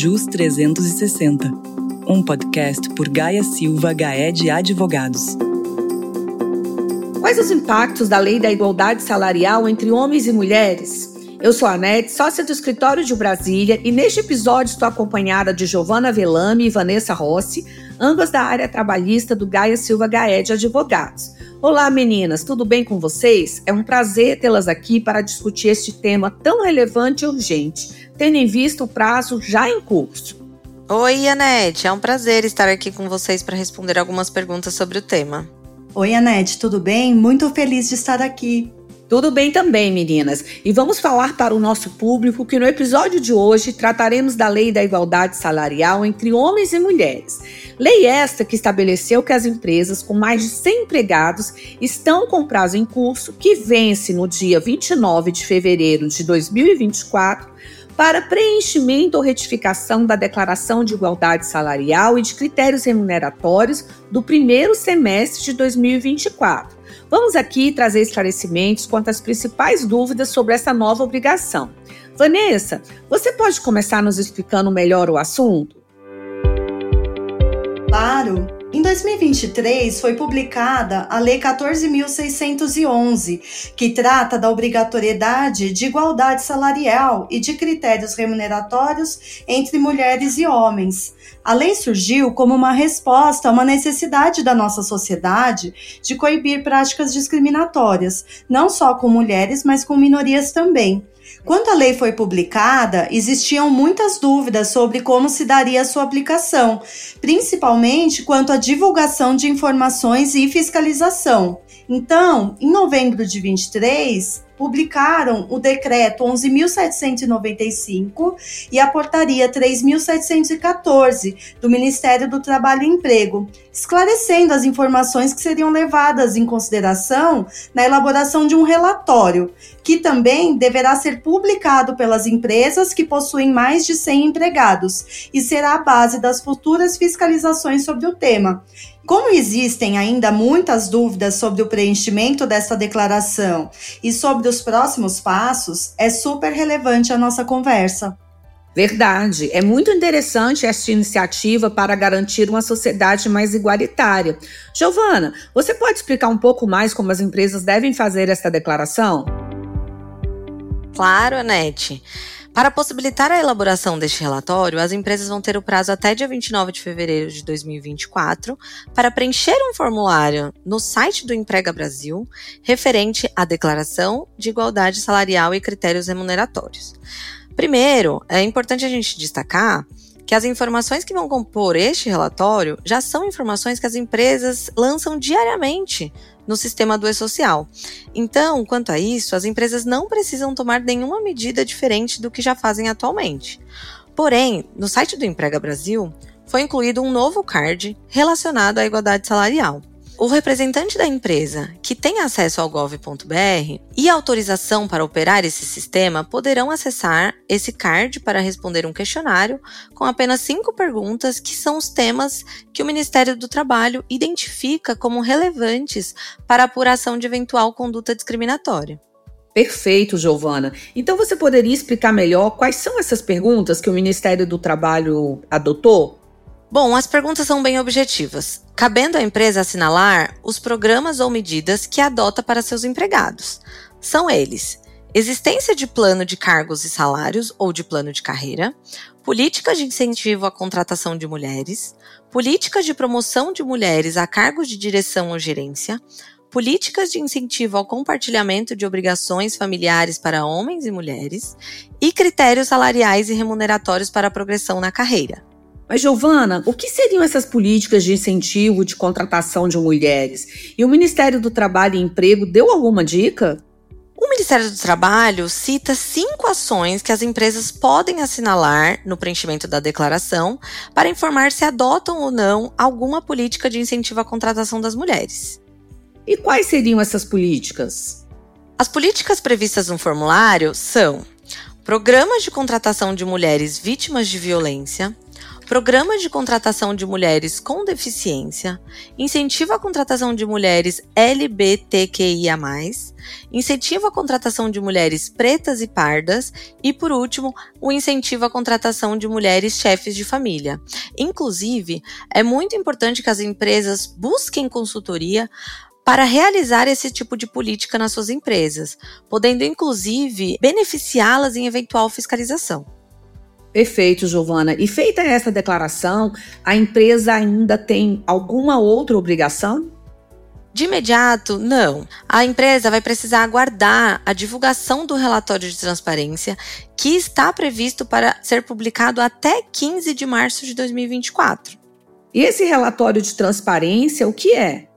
JUS 360, um podcast por Gaia Silva Gaed Advogados. Quais os impactos da Lei da Igualdade Salarial entre homens e mulheres? Eu sou a Anete, sócia do Escritório de Brasília, e neste episódio estou acompanhada de Giovana Velame e Vanessa Rossi, ambas da área trabalhista do Gaia Silva Gaed Advogados. Olá, meninas, tudo bem com vocês? É um prazer tê-las aqui para discutir este tema tão relevante e urgente, tendo em vista o prazo já em curso. Oi, Anete, é um prazer estar aqui com vocês para responder algumas perguntas sobre o tema. Oi, Anete, tudo bem? Muito feliz de estar aqui. Tudo bem também, meninas. E vamos falar para o nosso público que no episódio de hoje trataremos da Lei da Igualdade Salarial entre homens e mulheres. Lei esta que estabeleceu que as empresas com mais de 100 empregados estão com prazo em curso que vence no dia 29 de fevereiro de 2024 para preenchimento ou retificação da declaração de igualdade salarial e de critérios remuneratórios do primeiro semestre de 2024 Vamos aqui trazer esclarecimentos quanto às principais dúvidas sobre essa nova obrigação. Vanessa, você pode começar nos explicando melhor o assunto? Claro. Em 2023 foi publicada a Lei 14.611, que trata da obrigatoriedade de igualdade salarial e de critérios remuneratórios entre mulheres e homens. A lei surgiu como uma resposta a uma necessidade da nossa sociedade de coibir práticas discriminatórias, não só com mulheres, mas com minorias também. Quando a lei foi publicada, existiam muitas dúvidas sobre como se daria sua aplicação, principalmente quanto à divulgação de informações e fiscalização. Então, em novembro de 23, publicaram o decreto 11.795 e a portaria 3.714 do Ministério do Trabalho e Emprego, esclarecendo as informações que seriam levadas em consideração na elaboração de um relatório, que também deverá ser publicado pelas empresas que possuem mais de 100 empregados e será a base das futuras fiscalizações sobre o tema. Como existem ainda muitas dúvidas sobre o preenchimento desta declaração e sobre os próximos passos, é super relevante a nossa conversa. Verdade. É muito interessante esta iniciativa para garantir uma sociedade mais igualitária. Giovana, você pode explicar um pouco mais como as empresas devem fazer esta declaração? Claro, Anete. Para possibilitar a elaboração deste relatório, as empresas vão ter o prazo até dia 29 de fevereiro de 2024 para preencher um formulário no site do Emprega Brasil referente à declaração de igualdade salarial e critérios remuneratórios. Primeiro, é importante a gente destacar que as informações que vão compor este relatório já são informações que as empresas lançam diariamente no sistema do E-Social. Então, quanto a isso, as empresas não precisam tomar nenhuma medida diferente do que já fazem atualmente. Porém, no site do Emprega Brasil, foi incluído um novo card relacionado à igualdade salarial. O representante da empresa que tem acesso ao gov.br e autorização para operar esse sistema poderão acessar esse card para responder um questionário com apenas cinco perguntas, que são os temas que o Ministério do Trabalho identifica como relevantes para apuração de eventual conduta discriminatória. Perfeito, Giovana. Então você poderia explicar melhor quais são essas perguntas que o Ministério do Trabalho adotou? Bom, as perguntas são bem objetivas, cabendo à empresa assinalar os programas ou medidas que adota para seus empregados. São eles: existência de plano de cargos e salários ou de plano de carreira, políticas de incentivo à contratação de mulheres, políticas de promoção de mulheres a cargos de direção ou gerência, políticas de incentivo ao compartilhamento de obrigações familiares para homens e mulheres e critérios salariais e remuneratórios para a progressão na carreira. Mas, Giovana, o que seriam essas políticas de incentivo de contratação de mulheres? E o Ministério do Trabalho e Emprego deu alguma dica? O Ministério do Trabalho cita cinco ações que as empresas podem assinalar no preenchimento da declaração para informar se adotam ou não alguma política de incentivo à contratação das mulheres. E quais seriam essas políticas? As políticas previstas no formulário são programas de contratação de mulheres vítimas de violência, programa de contratação de mulheres com deficiência, incentiva a contratação de mulheres LBTQIA, incentiva a contratação de mulheres pretas e pardas e, por último, o incentivo à contratação de mulheres chefes de família. Inclusive, é muito importante que as empresas busquem consultoria para realizar esse tipo de política nas suas empresas, podendo inclusive beneficiá-las em eventual fiscalização. Perfeito, Giovana. E feita essa declaração, a empresa ainda tem alguma outra obrigação? De imediato, não. A empresa vai precisar aguardar a divulgação do relatório de transparência, que está previsto para ser publicado até 15 de março de 2024. E esse relatório de transparência, o que é?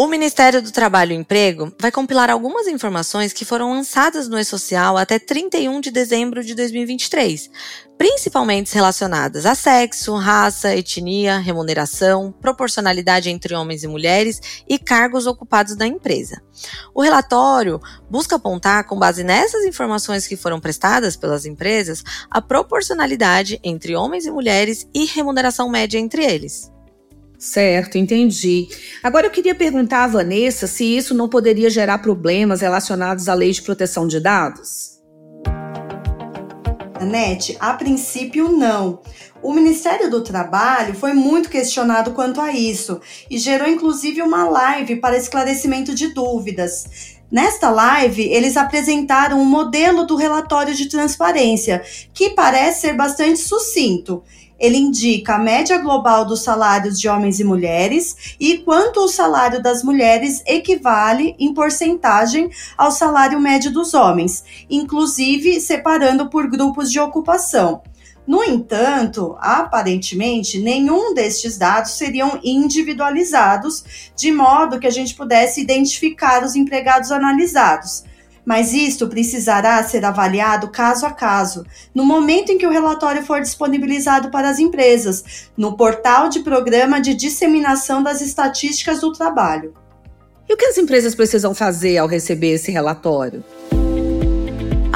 O Ministério do Trabalho e Emprego vai compilar algumas informações que foram lançadas no E-Social até 31 de dezembro de 2023, principalmente relacionadas a sexo, raça, etnia, remuneração, proporcionalidade entre homens e mulheres e cargos ocupados na empresa. O relatório busca apontar, com base nessas informações que foram prestadas pelas empresas, a proporcionalidade entre homens e mulheres e remuneração média entre eles. Certo, entendi. Agora eu queria perguntar à Vanessa se isso não poderia gerar problemas relacionados à lei de proteção de dados. Anete, a princípio não. O Ministério do Trabalho foi muito questionado quanto a isso e gerou inclusive uma live para esclarecimento de dúvidas. Nesta live, eles apresentaram um modelo do relatório de transparência, que parece ser bastante sucinto ele indica a média global dos salários de homens e mulheres e quanto o salário das mulheres equivale em porcentagem ao salário médio dos homens, inclusive separando por grupos de ocupação. No entanto, aparentemente, nenhum destes dados seriam individualizados, de modo que a gente pudesse identificar os empregados analisados mas isto precisará ser avaliado caso a caso, no momento em que o relatório for disponibilizado para as empresas, no portal de programa de disseminação das estatísticas do trabalho. E o que as empresas precisam fazer ao receber esse relatório?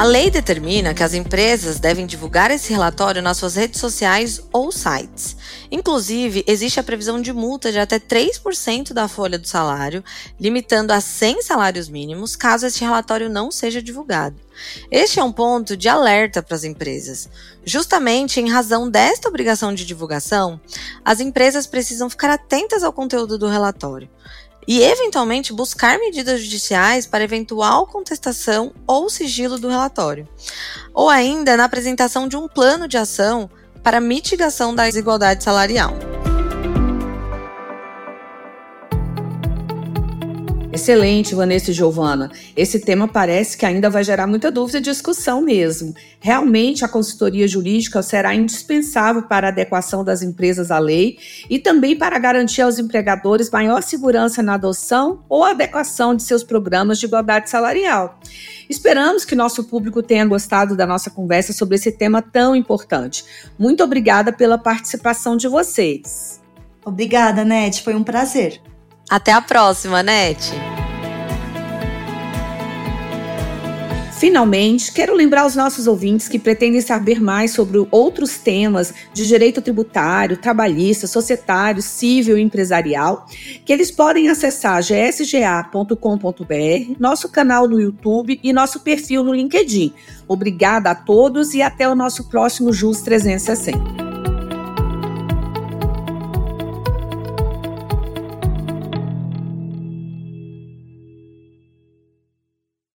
A lei determina que as empresas devem divulgar esse relatório nas suas redes sociais ou sites. Inclusive, existe a previsão de multa de até 3% da folha do salário, limitando a 100 salários mínimos caso este relatório não seja divulgado. Este é um ponto de alerta para as empresas. Justamente em razão desta obrigação de divulgação, as empresas precisam ficar atentas ao conteúdo do relatório e, eventualmente, buscar medidas judiciais para eventual contestação ou sigilo do relatório, ou ainda na apresentação de um plano de ação para mitigação da desigualdade salarial. Excelente, Vanessa e Giovana. Esse tema parece que ainda vai gerar muita dúvida e discussão mesmo. Realmente, a consultoria jurídica será indispensável para a adequação das empresas à lei e também para garantir aos empregadores maior segurança na adoção ou adequação de seus programas de igualdade salarial. Esperamos que nosso público tenha gostado da nossa conversa sobre esse tema tão importante. Muito obrigada pela participação de vocês. Obrigada, Nete. Foi um prazer. Até a próxima, Nete! Finalmente, quero lembrar aos nossos ouvintes que pretendem saber mais sobre outros temas de direito tributário, trabalhista, societário, civil e empresarial, que eles podem acessar gsga.com.br, nosso canal no YouTube e nosso perfil no LinkedIn. Obrigada a todos e até o nosso próximo JUS 360.